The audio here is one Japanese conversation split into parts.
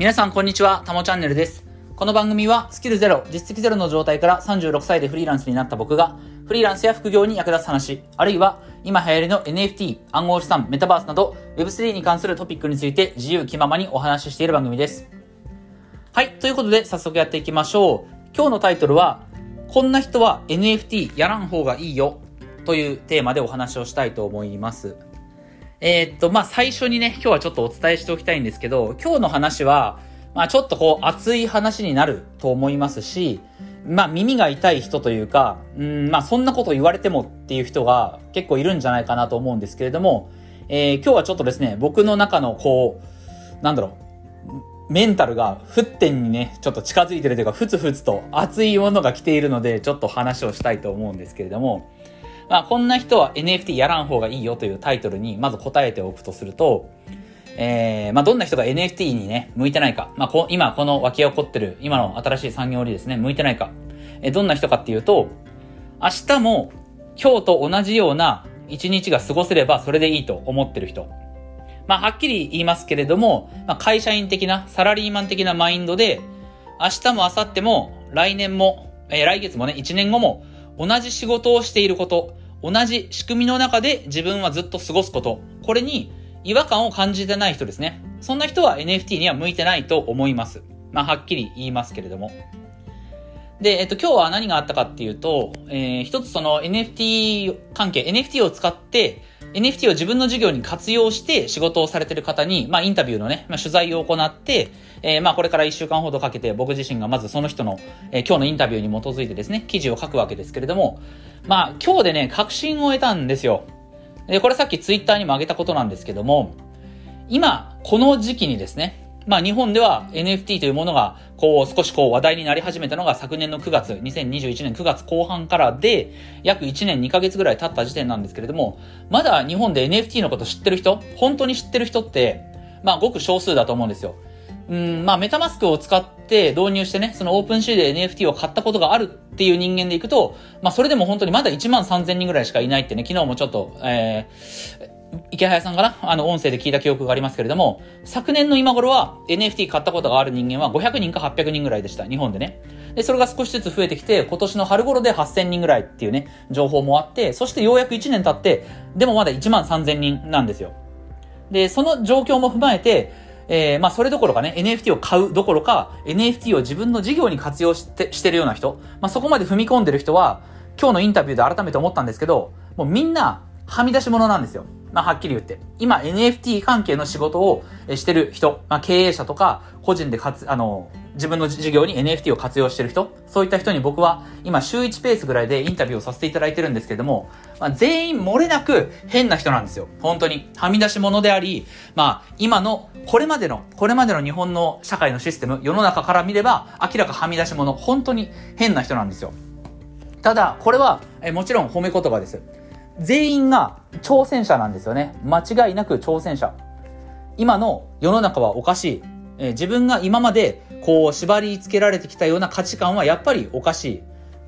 皆さんこんにちは、たもチャンネルです。この番組はスキルゼロ、実績ゼロの状態から36歳でフリーランスになった僕が、フリーランスや副業に役立つ話、あるいは今流行りの NFT、暗号資産、メタバースなど Web3 に関するトピックについて自由気ままにお話ししている番組です。はい、ということで早速やっていきましょう。今日のタイトルは、こんな人は NFT やらん方がいいよというテーマでお話をしたいと思います。えーっと、まあ、最初にね、今日はちょっとお伝えしておきたいんですけど、今日の話は、まあ、ちょっとこう、熱い話になると思いますし、まあ、耳が痛い人というか、うん、まあ、そんなこと言われてもっていう人が結構いるんじゃないかなと思うんですけれども、えー今日はちょっとですね、僕の中のこう、なんだろう、メンタルが沸点にね、ちょっと近づいてるというか、ふつふつと熱いものが来ているので、ちょっと話をしたいと思うんですけれども、まあ、こんな人は NFT やらん方がいいよというタイトルにまず答えておくとすると、えー、まあ、どんな人が NFT にね、向いてないか。まあ、こ今、この湧き起こってる、今の新しい産業にですね、向いてないか。えーどんな人かっていうと、明日も今日と同じような一日が過ごせればそれでいいと思ってる人。まあ、はっきり言いますけれども、まあ、会社員的な、サラリーマン的なマインドで、明日も明後日も、来年も、えー来月もね、1年後も、同じ仕事をしていること、同じ仕組みの中で自分はずっと過ごすこと、これに違和感を感じてない人ですね。そんな人は NFT には向いてないと思います。まあ、はっきり言いますけれども。で、えっと、今日は何があったかっていうと、えー一つその NFT 関係、NFT を使って、NFT を自分の事業に活用して仕事をされてる方に、まあ、インタビューのね、まあ、取材を行って、えーまあ、これから1週間ほどかけて僕自身がまずその人の、えー今日のインタビューに基づいてですね、記事を書くわけですけれども、まあ、今日でね、確信を得たんですよ。で、これさっきツイッターにも上げたことなんですけども、今、この時期にですね、まあ日本では NFT というものが、こう少しこう話題になり始めたのが昨年の9月、2021年9月後半からで、約1年2ヶ月ぐらい経った時点なんですけれども、まだ日本で NFT のこと知ってる人、本当に知ってる人って、まあごく少数だと思うんですよ。うん、まあメタマスクを使って導入してね、そのオープンシーで NFT を買ったことがあるっていう人間でいくと、まあそれでも本当にまだ1万3000人ぐらいしかいないってね、昨日もちょっと、えー、池早さんかなあの、音声で聞いた記憶がありますけれども、昨年の今頃は NFT 買ったことがある人間は500人か800人ぐらいでした。日本でね。で、それが少しずつ増えてきて、今年の春頃で8000人ぐらいっていうね、情報もあって、そしてようやく1年経って、でもまだ1万3000人なんですよ。で、その状況も踏まえて、えー、まあそれどころかね、NFT を買うどころか、NFT を自分の事業に活用してしてるような人、まあそこまで踏み込んでる人は、今日のインタビューで改めて思ったんですけど、もうみんな、はみ出し者なんですよ。まあはっきり言って。今 NFT 関係の仕事をしてる人、まあ経営者とか、個人でかつ、あの、自分の事業に NFT を活用してる人、そういった人に僕は今週1ペースぐらいでインタビューをさせていただいてるんですけれども、まあ、全員漏れなく変な人なんですよ。本当に。はみ出し者であり、まあ今の、これまでの、これまでの日本の社会のシステム、世の中から見れば明らかはみ出し者、本当に変な人なんですよ。ただ、これは、えもちろん褒め言葉です。全員が挑戦者なんですよね。間違いなく挑戦者。今の世の中はおかしい。えー自分が今までこう縛り付けられてきたような価値観はやっぱりおかしい。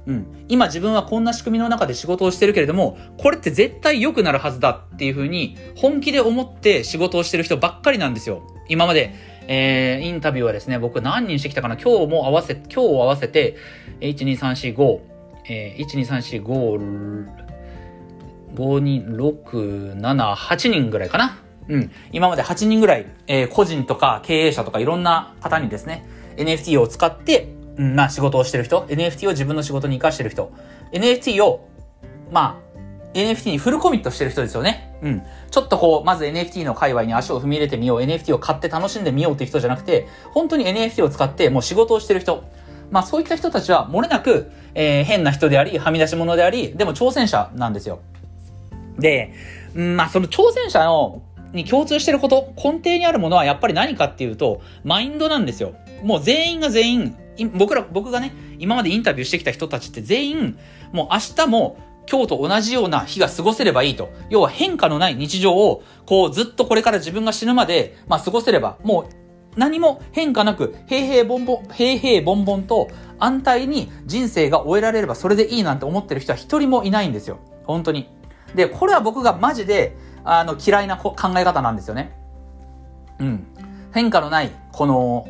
うん。今自分はこんな仕組みの中で仕事をしてるけれども、これって絶対良くなるはずだっていうふうに本気で思って仕事をしてる人ばっかりなんですよ。今まで、えー、インタビューはですね、僕何人してきたかな今日も合わせ、今日を合わせて、1、2、3、4、5、えー、1、2、3、4、5、5人、6、7、8人ぐらいかな。うん。今まで8人ぐらい、えー個人とか経営者とかいろんな方にですね、NFT を使って、うん、まあ仕事をしてる人、NFT を自分の仕事に活かしてる人、NFT を、まあ、NFT にフルコミットしてる人ですよね。うん。ちょっとこう、まず NFT の界隈に足を踏み入れてみよう、NFT を買って楽しんでみようっていう人じゃなくて、本当に NFT を使ってもう仕事をしてる人。まあそういった人たちは漏れなく、えー変な人であり、はみ出し者であり、でも挑戦者なんですよ。で、うんまあその挑戦者の、に共通してること、根底にあるものはやっぱり何かっていうと、マインドなんですよ。もう全員が全員、僕ら、僕がね、今までインタビューしてきた人たちって全員、もう明日も今日と同じような日が過ごせればいいと。要は変化のない日常を、こうずっとこれから自分が死ぬまで、まあ過ごせれば、もう何も変化なく、平平凡々、平平凡々と安泰に人生が終えられればそれでいいなんて思ってる人は一人もいないんですよ。本当に。で、これは僕がマジで、あの、嫌いな考え方なんですよね。うん。変化のない、この、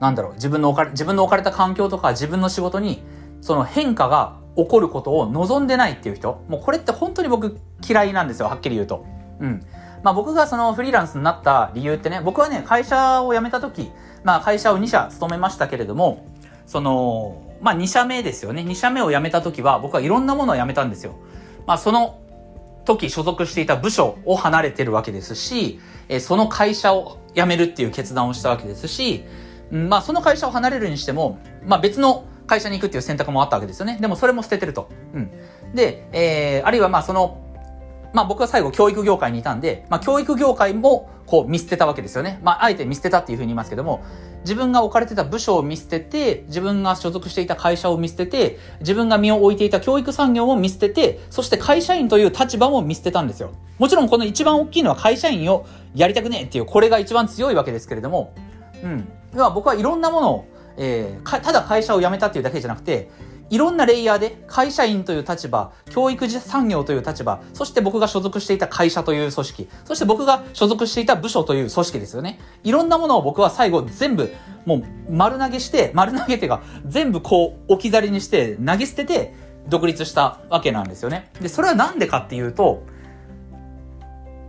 なんだろう、自分の置かれ、自分の置かれた環境とか自分の仕事に、その変化が起こることを望んでないっていう人、もうこれって本当に僕嫌いなんですよ、はっきり言うと。うん。まあ僕がそのフリーランスになった理由ってね、僕はね、会社を辞めた時、まあ会社を2社勤めましたけれども、その、まあ2社目ですよね。2社目を辞めた時は僕はいろんなものを辞めたんですよ。まあその時所属していた部署を離れてるわけですし、えその会社を辞めるっていう決断をしたわけですし、まあその会社を離れるにしても、まあ別の会社に行くっていう選択もあったわけですよね。でもそれも捨ててると。うん。で、えー、あるいはまあその、まあ僕は最後教育業界にいたんで、まあ教育業界もこう見捨てたわけですよね。まああえて見捨てたっていうふうに言いますけども、自分が置かれてた部署を見捨てて、自分が所属していた会社を見捨てて、自分が身を置いていた教育産業も見捨てて、そして会社員という立場も見捨てたんですよ。もちろんこの一番大きいのは会社員をやりたくねえっていう、これが一番強いわけですけれども、うん。要は僕はいろんなものを、えー、ただ会社を辞めたっていうだけじゃなくて、いろんなレイヤーで会社員という立場、教育産業という立場、そして僕が所属していた会社という組織、そして僕が所属していた部署という組織ですよね。いろんなものを僕は最後全部もう丸投げして、丸投げていうか全部こう置き去りにして投げ捨てて独立したわけなんですよね。で、それはなんでかっていうと、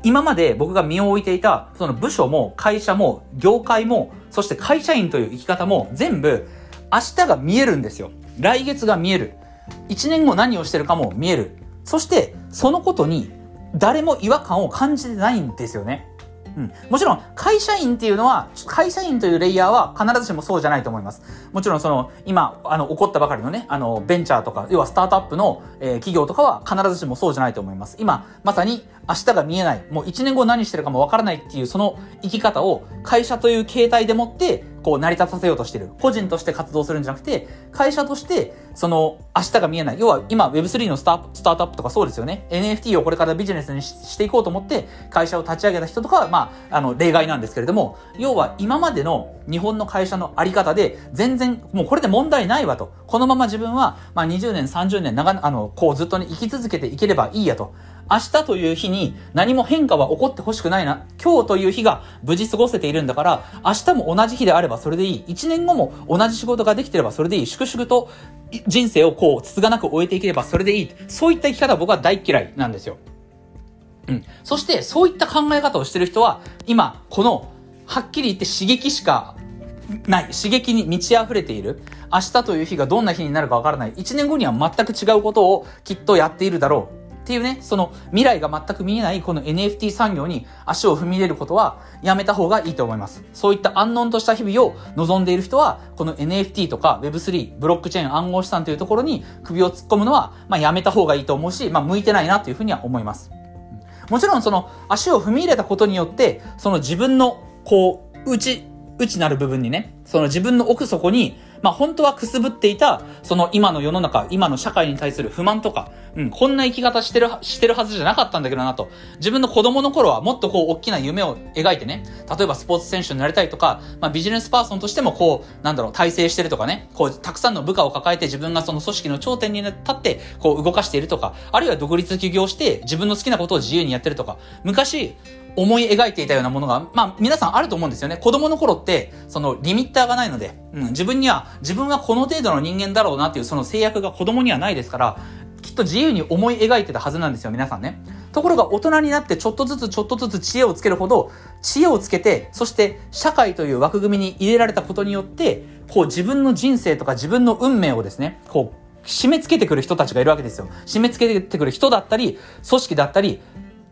今まで僕が身を置いていた、その部署も会社も業界も、そして会社員という生き方も全部明日が見えるんですよ。来月が見える。1年後何をしてるかも見える。そして、そのことに誰も違和感を感じてないんですよね。うん。もちろん、会社員っていうのは、会社員というレイヤーは必ずしもそうじゃないと思います。もちろん、その、今、あの、起こったばかりのね、あの、ベンチャーとか、要はスタートアップの、えー、企業とかは必ずしもそうじゃないと思います。今、まさに明日が見えない、もう1年後何してるかもわからないっていう、その生き方を会社という形態でもって、こう成り立たせようとしてる。個人として活動するんじゃなくて、会社として、その、明日が見えない。要は、今 Web3 のスタースタートアップとかそうですよね。NFT をこれからビジネスにしていこうと思って、会社を立ち上げた人とかは、まあ、あの、例外なんですけれども、要は今までの日本の会社のあり方で、全然、もうこれで問題ないわと。このまま自分は、まあ、20年、30年、長、あの、こうずっとね、生き続けていければいいやと。明日という日に何も変化は起こってほしくないな。今日という日が無事過ごせているんだから、明日も同じ日であればそれでいい。一年後も同じ仕事ができてればそれでいい。粛々と人生をこう、つつがなく終えていければそれでいい。そういった生き方は僕は大嫌いなんですよ。うん。そして、そういった考え方をしてる人は、今、この、はっきり言って刺激しかない。刺激に満ち溢れている。明日という日がどんな日になるかわからない。一年後には全く違うことをきっとやっているだろう。っていうね、その未来が全く見えないこの NFT 産業に足を踏み入れることはやめた方がいいと思います。そういった安穏とした日々を望んでいる人は、この NFT とか Web3、ブロックチェーン暗号資産というところに首を突っ込むのは、まあやめた方がいいと思うし、まあ向いてないなというふうには思います。もちろんその足を踏み入れたことによって、その自分のこう、内、内なる部分にね、その自分の奥底にまあ本当はくすぶっていた、その今の世の中、今の社会に対する不満とか、うん、こんな生き方してる、してるはずじゃなかったんだけどなと。自分の子供の頃はもっとこう大きな夢を描いてね、例えばスポーツ選手になりたいとか、まあビジネスパーソンとしてもこう、なんだろう、体制してるとかね、こう、たくさんの部下を抱えて自分がその組織の頂点に立って、こう動かしているとか、あるいは独立起業して自分の好きなことを自由にやってるとか、昔、思い描いていたようなものが、まあ皆さんあると思うんですよね。子供の頃って、そのリミッターがないので、うん、自分には、自分はこの程度の人間だろうなっていうその制約が子供にはないですから、きっと自由に思い描いてたはずなんですよ、皆さんね。ところが大人になってちょっとずつちょっとずつ知恵をつけるほど、知恵をつけて、そして社会という枠組みに入れられたことによって、こう自分の人生とか自分の運命をですね、こう、締め付けてくる人たちがいるわけですよ。締め付けてくる人だったり、組織だったり、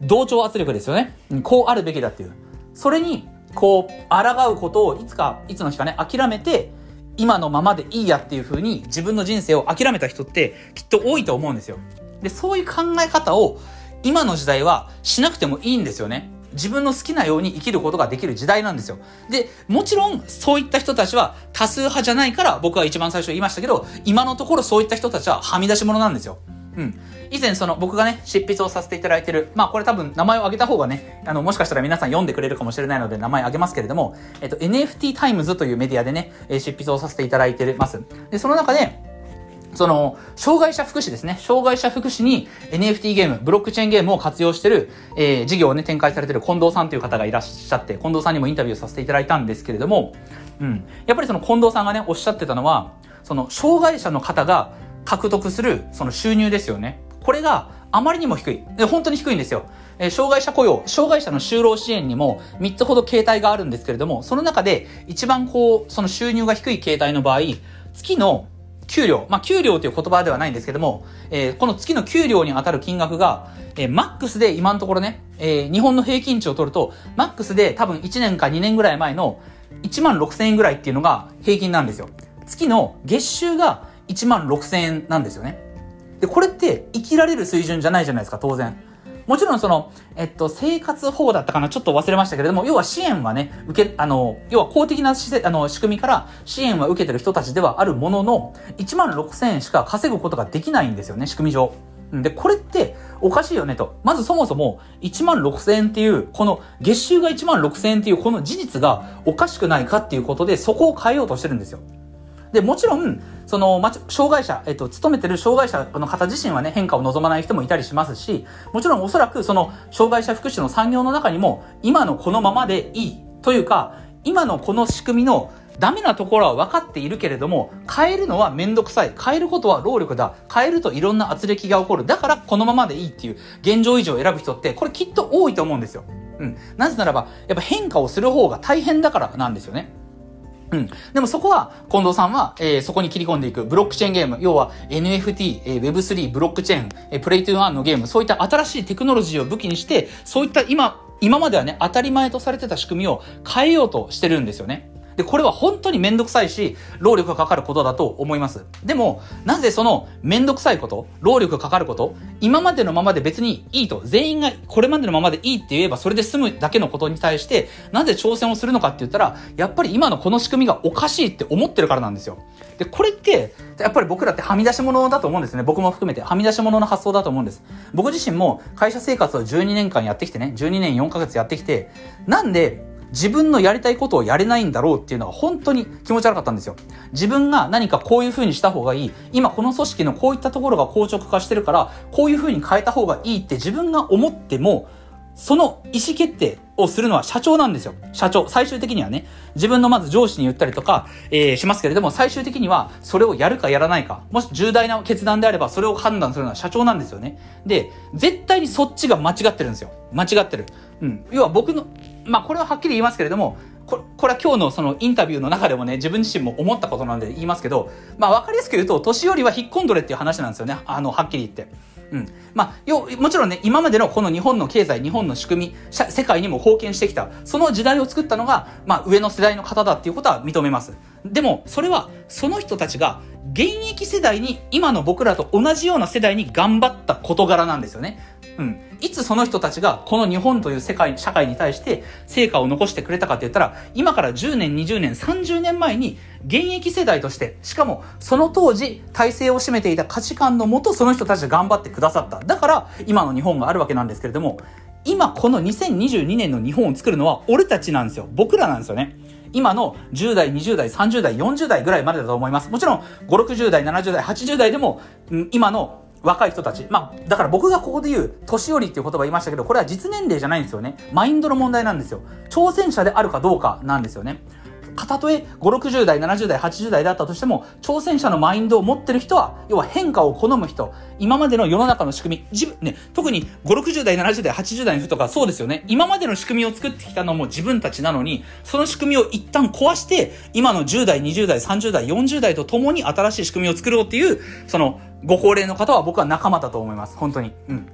同調圧力ですよね。こうあるべきだっていう。それに、こう、抗うことをいつか、いつの日かね、諦めて、今のままでいいやっていう風に自分の人生を諦めた人ってきっと多いと思うんですよ。で、そういう考え方を今の時代はしなくてもいいんですよね。自分の好きなように生きることができる時代なんですよ。で、もちろんそういった人たちは多数派じゃないから僕は一番最初言いましたけど、今のところそういった人たちははみ出し物なんですよ。うん。以前その僕がね、執筆をさせていただいてる、まあこれ多分名前を挙げた方がね、あの、もしかしたら皆さん読んでくれるかもしれないので名前挙げますけれども、えっと、NFT タイムズというメディアでね、執筆をさせていただいてます。で、その中で、その、障害者福祉ですね。障害者福祉に NFT ゲーム、ブロックチェーンゲームを活用してる、えー、事業をね、展開されてる近藤さんという方がいらっしゃって、近藤さんにもインタビューさせていただいたんですけれども、うん。やっぱりその近藤さんがね、おっしゃってたのは、その、障害者の方が獲得する、その収入ですよね。これがあまりにも低い。で、本当に低いんですよ。え、障害者雇用、障害者の就労支援にも3つほど形態があるんですけれども、その中で一番こう、その収入が低い形態の場合、月の給料、まあ、給料という言葉ではないんですけども、えー、この月の給料に当たる金額が、えー、マックスで今のところね、えー、日本の平均値を取ると、マックスで多分1年か2年ぐらい前の1万6千円ぐらいっていうのが平均なんですよ。月の月収が1万6千円なんですよね。で、これって生きられる水準じゃないじゃないですか、当然。もちろんその、えっと、生活保護だったかなちょっと忘れましたけれども、要は支援はね、受け、あの、要は公的な施設、あの、仕組みから支援は受けてる人たちではあるものの、1万6000円しか稼ぐことができないんですよね、仕組み上。で、これっておかしいよねと。まずそもそも1万6000円っていう、この月収が1万6000円っていうこの事実がおかしくないかっていうことでそこを変えようとしてるんですよ。で、もちろん、その、ま、障害者、えっと、勤めてる障害者の方自身はね、変化を望まない人もいたりしますし、もちろんおそらくその、障害者福祉の産業の中にも、今のこのままでいいというか、今のこの仕組みのダメなところは分かっているけれども、変えるのはめんどくさい。変えることは労力だ。変えるといろんな圧力が起こる。だからこのままでいいっていう現状維持を選ぶ人って、これきっと多いと思うんですよ。うん。なぜならば、やっぱ変化をする方が大変だからなんですよね。うん。でもそこは、近藤さんは、えー、そこに切り込んでいく、ブロックチェーンゲーム、要は NFT、えー、Web3、ブロックチェーン、えー、プレイトゥーワンのゲーム、そういった新しいテクノロジーを武器にして、そういった今、今まではね、当たり前とされてた仕組みを変えようとしてるんですよね。で、これは本当にめんどくさいし、労力がかかることだと思います。でも、なぜそのめんどくさいこと、労力がかかること、今までのままで別にいいと、全員がこれまでのままでいいって言えばそれで済むだけのことに対して、なぜ挑戦をするのかって言ったら、やっぱり今のこの仕組みがおかしいって思ってるからなんですよ。で、これって、やっぱり僕らってはみ出し物だと思うんですね。僕も含めて。はみ出し物の発想だと思うんです。僕自身も会社生活を12年間やってきてね、12年4ヶ月やってきて、なんで自分のやりたいことをやれないんだろうっていうのは本当に気持ち悪かったんですよ。自分が何かこういう風にした方がいい。今この組織のこういったところが硬直化してるから、こういう風に変えた方がいいって自分が思っても、その意思決定をするのは社長なんですよ。社長。最終的にはね、自分のまず上司に言ったりとか、えー、しますけれども、最終的にはそれをやるかやらないか、もし重大な決断であればそれを判断するのは社長なんですよね。で、絶対にそっちが間違ってるんですよ。間違ってる。うん。要は僕の、まあこれははっきり言いますけれども、これ、これは今日のそのインタビューの中でもね、自分自身も思ったことなんで言いますけど、まあわかりやすく言うと、年寄りは引っ込んどれっていう話なんですよね。あの、はっきり言って。うん。まあ、よ、もちろんね、今までのこの日本の経済、日本の仕組み、世界にも貢献してきた、その時代を作ったのが、まあ、上の世代の方だっていうことは認めます。でも、それは、その人たちが、現役世代に、今の僕らと同じような世代に頑張った事柄なんですよね。うん。いつその人たちがこの日本という世界、社会に対して成果を残してくれたかって言ったら、今から10年、20年、30年前に現役世代として、しかもその当時体制を占めていた価値観のもとその人たちが頑張ってくださった。だから今の日本があるわけなんですけれども、今この2022年の日本を作るのは俺たちなんですよ。僕らなんですよね。今の10代、20代、30代、40代ぐらいまでだと思います。もちろん、5、60代、70代、80代でも、今の若い人たち。まあ、だから僕がここで言う、年寄りっていう言葉言いましたけど、これは実年齢じゃないんですよね。マインドの問題なんですよ。挑戦者であるかどうかなんですよね。かたとえ5、60代、70代、80代だったとしても、挑戦者のマインドを持ってる人は、要は変化を好む人、今までの世の中の仕組み、自分、ね、特に5、60代、70代、80代の人とかそうですよね。今までの仕組みを作ってきたのも自分たちなのに、その仕組みを一旦壊して、今の10代、20代、30代、40代と共に新しい仕組みを作ろうっていう、その、ご高齢の方は僕は仲間だと思います。本当に。うん。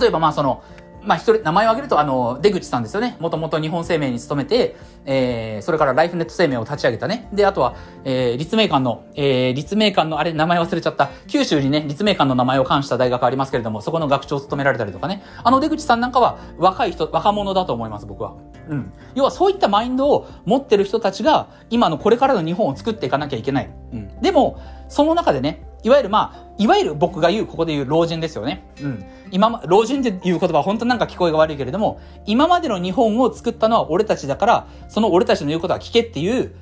例えばまあその、まあ、一人、名前を挙げると、あの、出口さんですよね。もともと日本生命に勤めて、えー、それからライフネット生命を立ち上げたね。で、あとは、えー、立命館の、えー、立命館の、あれ、名前忘れちゃった。九州にね、立命館の名前を冠した大学ありますけれども、そこの学長を務められたりとかね。あの出口さんなんかは、若い人、若者だと思います、僕は。うん。要はそういったマインドを持ってる人たちが、今のこれからの日本を作っていかなきゃいけない。うん。でも、その中でね、いわゆるまあ、いわゆる僕が言う、ここで言う老人ですよね。うん。今ま、老人っていう言葉は本当なんか聞こえが悪いけれども、今までの日本を作ったのは俺たちだから、その俺たちの言うことは聞けっていう、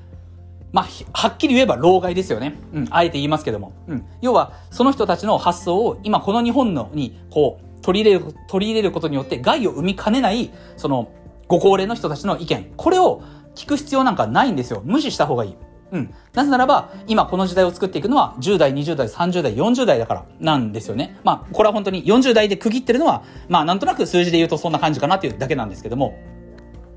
まあ、はっきり言えば老害ですよね。うん、あえて言いますけども。うん。要は、その人たちの発想を今この日本のに、こう、取り入れる、取り入れることによって害を生みかねない、その、ご高齢の人たちの意見。これを聞く必要なんかないんですよ。無視した方がいい。うん。なぜならば、今この時代を作っていくのは、10代、20代、30代、40代だからなんですよね。まあ、これは本当に40代で区切ってるのは、まあ、なんとなく数字で言うとそんな感じかなっていうだけなんですけども。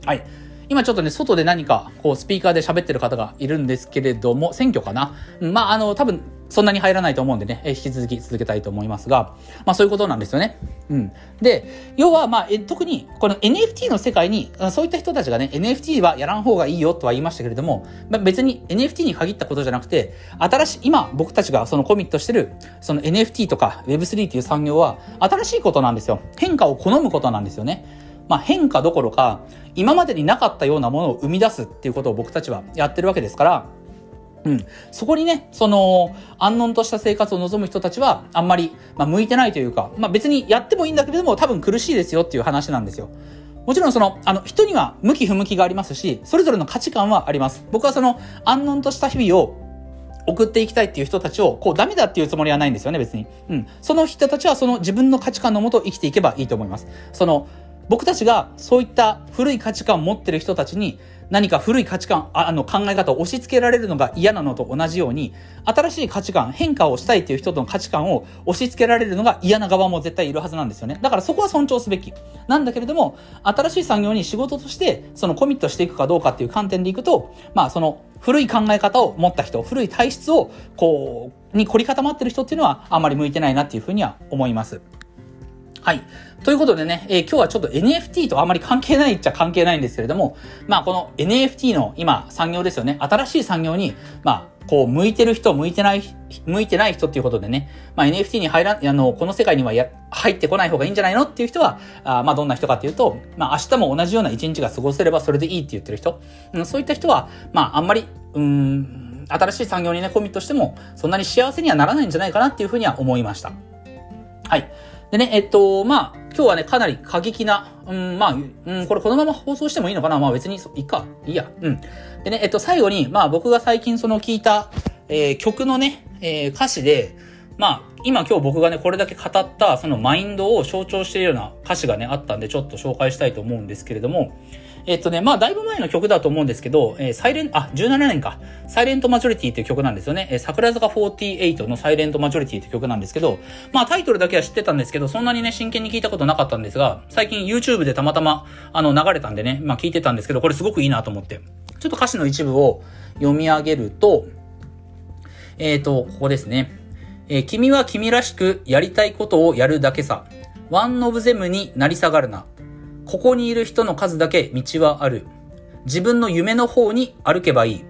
はい。今ちょっとね、外で何か、こう、スピーカーで喋ってる方がいるんですけれども、選挙かな。まあ、あの、多分、そんなに入らないと思うんでね、引き続き続けたいと思いますが、まあそういうことなんですよね。うん。で、要はまあ、え特にこの NFT の世界に、そういった人たちがね、NFT はやらん方がいいよとは言いましたけれども、まあ、別に NFT に限ったことじゃなくて、新しい、今僕たちがそのコミットしてる、その NFT とか Web3 っていう産業は、新しいことなんですよ。変化を好むことなんですよね。まあ、変化どころか、今までになかったようなものを生み出すっていうことを僕たちはやってるわけですから、うん。そこにね、その、安穏とした生活を望む人たちは、あんまり、まあ、向いてないというか、まあ、別にやってもいいんだけれども、多分苦しいですよっていう話なんですよ。もちろんその、あの、人には向き不向きがありますし、それぞれの価値観はあります。僕はその、安穏とした日々を送っていきたいっていう人たちを、こう、ダメだっていうつもりはないんですよね、別に。うん。その人たちはその自分の価値観のもと生きていけばいいと思います。その、僕たちがそういった古い価値観を持ってる人たちに何か古い価値観、あの考え方を押し付けられるのが嫌なのと同じように、新しい価値観、変化をしたいっていう人との価値観を押し付けられるのが嫌な側も絶対いるはずなんですよね。だからそこは尊重すべき。なんだけれども、新しい産業に仕事として、そのコミットしていくかどうかっていう観点でいくと、まあその古い考え方を持った人、古い体質を、こう、に凝り固まってる人っていうのはあんまり向いてないなっていうふうには思います。はい。ということでね、えー、今日はちょっと NFT とあまり関係ないっちゃ関係ないんですけれども、まあこの NFT の今産業ですよね。新しい産業に、まあこう向いてる人、向いてない、向いてない人っていうことでね、まあ NFT に入ら、あの、この世界にはや入ってこない方がいいんじゃないの？っていう人は、あまあどんな人かっていうと、まあ明日も同じような一日が過ごせればそれでいいって言ってる人、うん、そういった人は、まああんまり、うん、新しい産業にね、コミットしても、そんなに幸せにはならないんじゃないかなっていうふうには思いました。はい。でね、えっと、まあ、今日はね、かなり過激な、うん、まあ、うん、これこのまま放送してもいいのかな？まあ別に、いいか。いいや。うん。でね、えっと、最後に、まあ僕が最近その聞いた、えー、曲のね、えー、歌詞で、まあ、今今日僕がね、これだけ語った、そのマインドを象徴しているような歌詞がね、あったんで、ちょっと紹介したいと思うんですけれども、えっとね、まあ、だいぶ前の曲だと思うんですけど、えー、サイレン、あ、17年か。サイレントマジョリティっていう曲なんですよね。えー、桜坂48のサイレントマジョリティって曲なんですけど、まあ、タイトルだけは知ってたんですけど、そんなにね、真剣に聞いたことなかったんですが、最近 YouTube でたまたま、あの、流れたんでね、まあ、聞いてたんですけど、これすごくいいなと思って。ちょっと歌詞の一部を読み上げると、えっ、ー、と、ここですね。えー、君は君らしくやりたいことをやるだけさ。ワンオブゼムになり下がるな。ここにいる人の数だけ道はある。自分の夢の方に歩けばいい。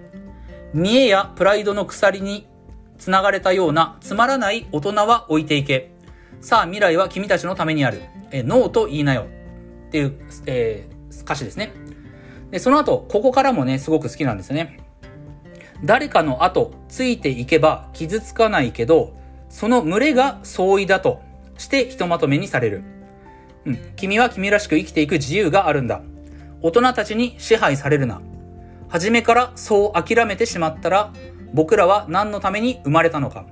見栄やプライドの鎖に繋がれたようなつまらない大人は置いていけ。さあ未来は君たちのためにある。えノーと言いなよ。っていう、えー、歌詞ですね。で、その後、ここからもね、すごく好きなんですね。誰かの後、ついていけば傷つかないけど、その群れが相違だとしてひとまとめにされる。うん。君は君らしく生きていく自由があるんだ。大人たちに支配されるな。初めからそう諦めてしまったら、僕らは何のために生まれたのか。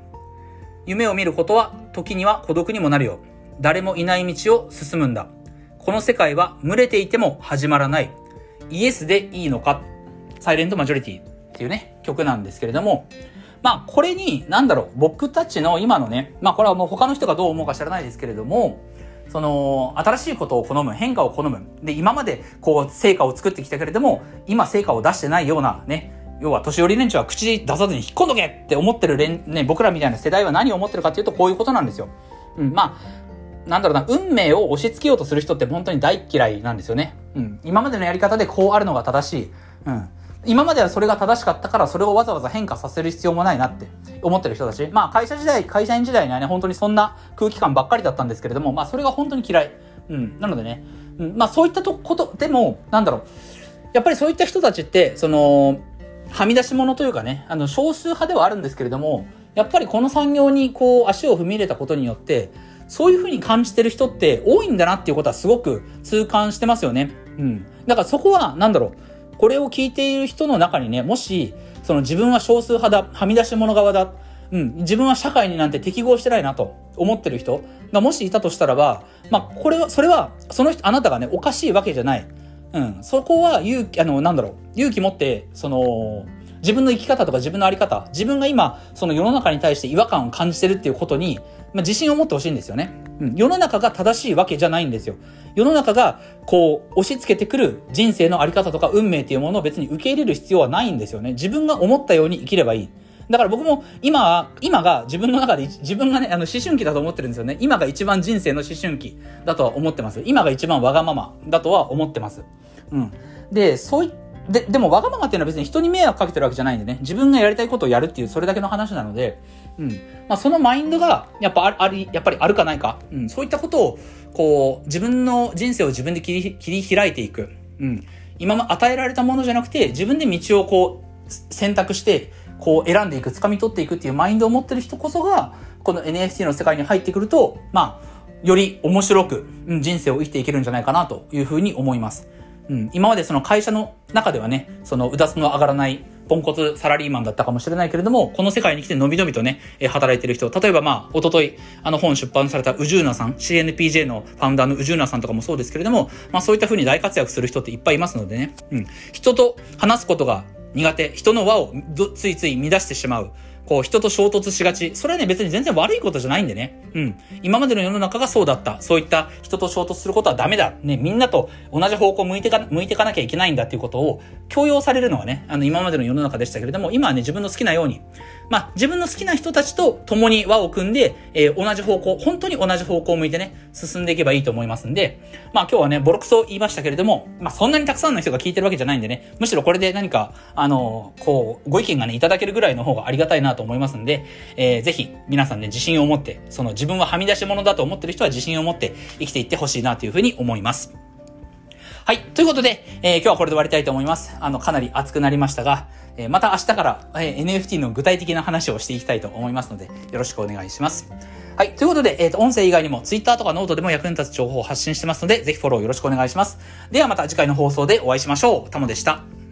夢を見ることは時には孤独にもなるよ。誰もいない道を進むんだ。この世界は群れていても始まらない。イエスでいいのか。サイレントマジョリティっていうね、曲なんですけれども、まあこれに、なんだろう、僕たちの今のね、まあこれはもう他の人がどう思うか知らないですけれども、その、新しいことを好む、変化を好む。で、今まで、こう、成果を作ってきたけれども、今成果を出してないような、ね、要は年寄り連中は口出さずに引っ込んどけって思ってる連、ね、僕らみたいな世代は何を思ってるかっていうと、こういうことなんですよ。うん、まあ、なんだろうな、運命を押し付けようとする人って本当に大嫌いなんですよね。うん。今までのやり方でこうあるのが正しい。うん。今まではそれが正しかったから、それをわざわざ変化させる必要もないなって思ってる人たち。まあ、会社時代、会社員時代にはね、本当にそんな空気感ばっかりだったんですけれども、まあ、それが本当に嫌い。うん。なのでね、うん、まあ、そういったとことでも、なんだろう。やっぱりそういった人たちって、その、はみ出し物というかね、あの、少数派ではあるんですけれども、やっぱりこの産業にこう、足を踏み入れたことによって、そういう風に感じてる人って多いんだなっていうことはすごく痛感してますよね。うん。だからそこは、なんだろう。これを聞いている人の中にね、もし、その自分は少数派だ、はみ出し者側だ、うん、自分は社会になんて適合してないなと思ってる人がもしいたとしたらば、まあ、これは、それは、その人、あなたがね、おかしいわけじゃない。うん、そこは勇気、あの、なんだろう、勇気持って、その、自分の生き方とか自分のあり方、自分が今、その世の中に対して違和感を感じてるっていうことに、まあ、自信を持ってほしいんですよね。うん、世の中が正しいわけじゃないんですよ。世の中が、こう、押し付けてくる人生のあり方とか運命っていうものを別に受け入れる必要はないんですよね。自分が思ったように生きればいい。だから僕も今は、今が自分の中で、自分がね、あの、思春期だと思ってるんですよね。今が一番人生の思春期だとは思ってます。今が一番わがままだとは思ってます。うん。で、そういで、でもわがままっていうのは別に人に迷惑かけてるわけじゃないんでね。自分がやりたいことをやるっていう、それだけの話なので、うん。まあ、そのマインドが、やっぱあり、やっぱりあるかないか。うん。そういったことを、こう、自分の人生を自分で切り、切り開いていく。うん。今も与えられたものじゃなくて、自分で道をこう、選択して、こう選んでいく、掴み取っていくっていうマインドを持ってる人こそが、この NFT の世界に入ってくると、まあ、より面白く、うん、人生を生きていけるんじゃないかなというふうに思います。うん、今までその会社の中ではね、そのうだつの上がらないポンコツサラリーマンだったかもしれないけれども、この世界に来てのびのびとね、働いてる人、例えばまあ、おととい、あの本出版されたウジューナさん、CNPJ のファウンダーのウジューナさんとかもそうですけれども、まあそういった風に大活躍する人っていっぱいいますのでね、うん。人と話すことが苦手、人の輪をついつい乱してしまう。こう人と衝突しがち。それはね別に全然悪いことじゃないんでね。うん。今までの世の中がそうだった。そういった人と衝突することはダメだ。ね、みんなと同じ方向向いてか、向いてかなきゃいけないんだっていうことを強要されるのはね、あの今までの世の中でしたけれども、今はね自分の好きなように、まあ、自分の好きな人たちと共に輪を組んで、えー、同じ方向、本当に同じ方向を向いてね、進んでいけばいいと思いますんで、まあ今日はね、ボロクソ言いましたけれども、まあそんなにたくさんの人が聞いてるわけじゃないんでね、むしろこれで何か、あのー、こう、ご意見がね、いただけるぐらいの方がありがたいなと思いますんで、えー、ぜひ皆さんね、自信を持って、その自分ははみ出し物だと思ってる人は自信を持って生きていってほしいなというふうに思います。はい。ということで、えー、今日はこれで終わりたいと思います。あの、かなり熱くなりましたが、え、また明日から、え、NFT の具体的な話をしていきたいと思いますので、よろしくお願いします。はい。ということで、えっ、ー、と、音声以外にも Twitter とかノートでも役に立つ情報を発信してますので、ぜひフォローよろしくお願いします。ではまた次回の放送でお会いしましょう。タモでした。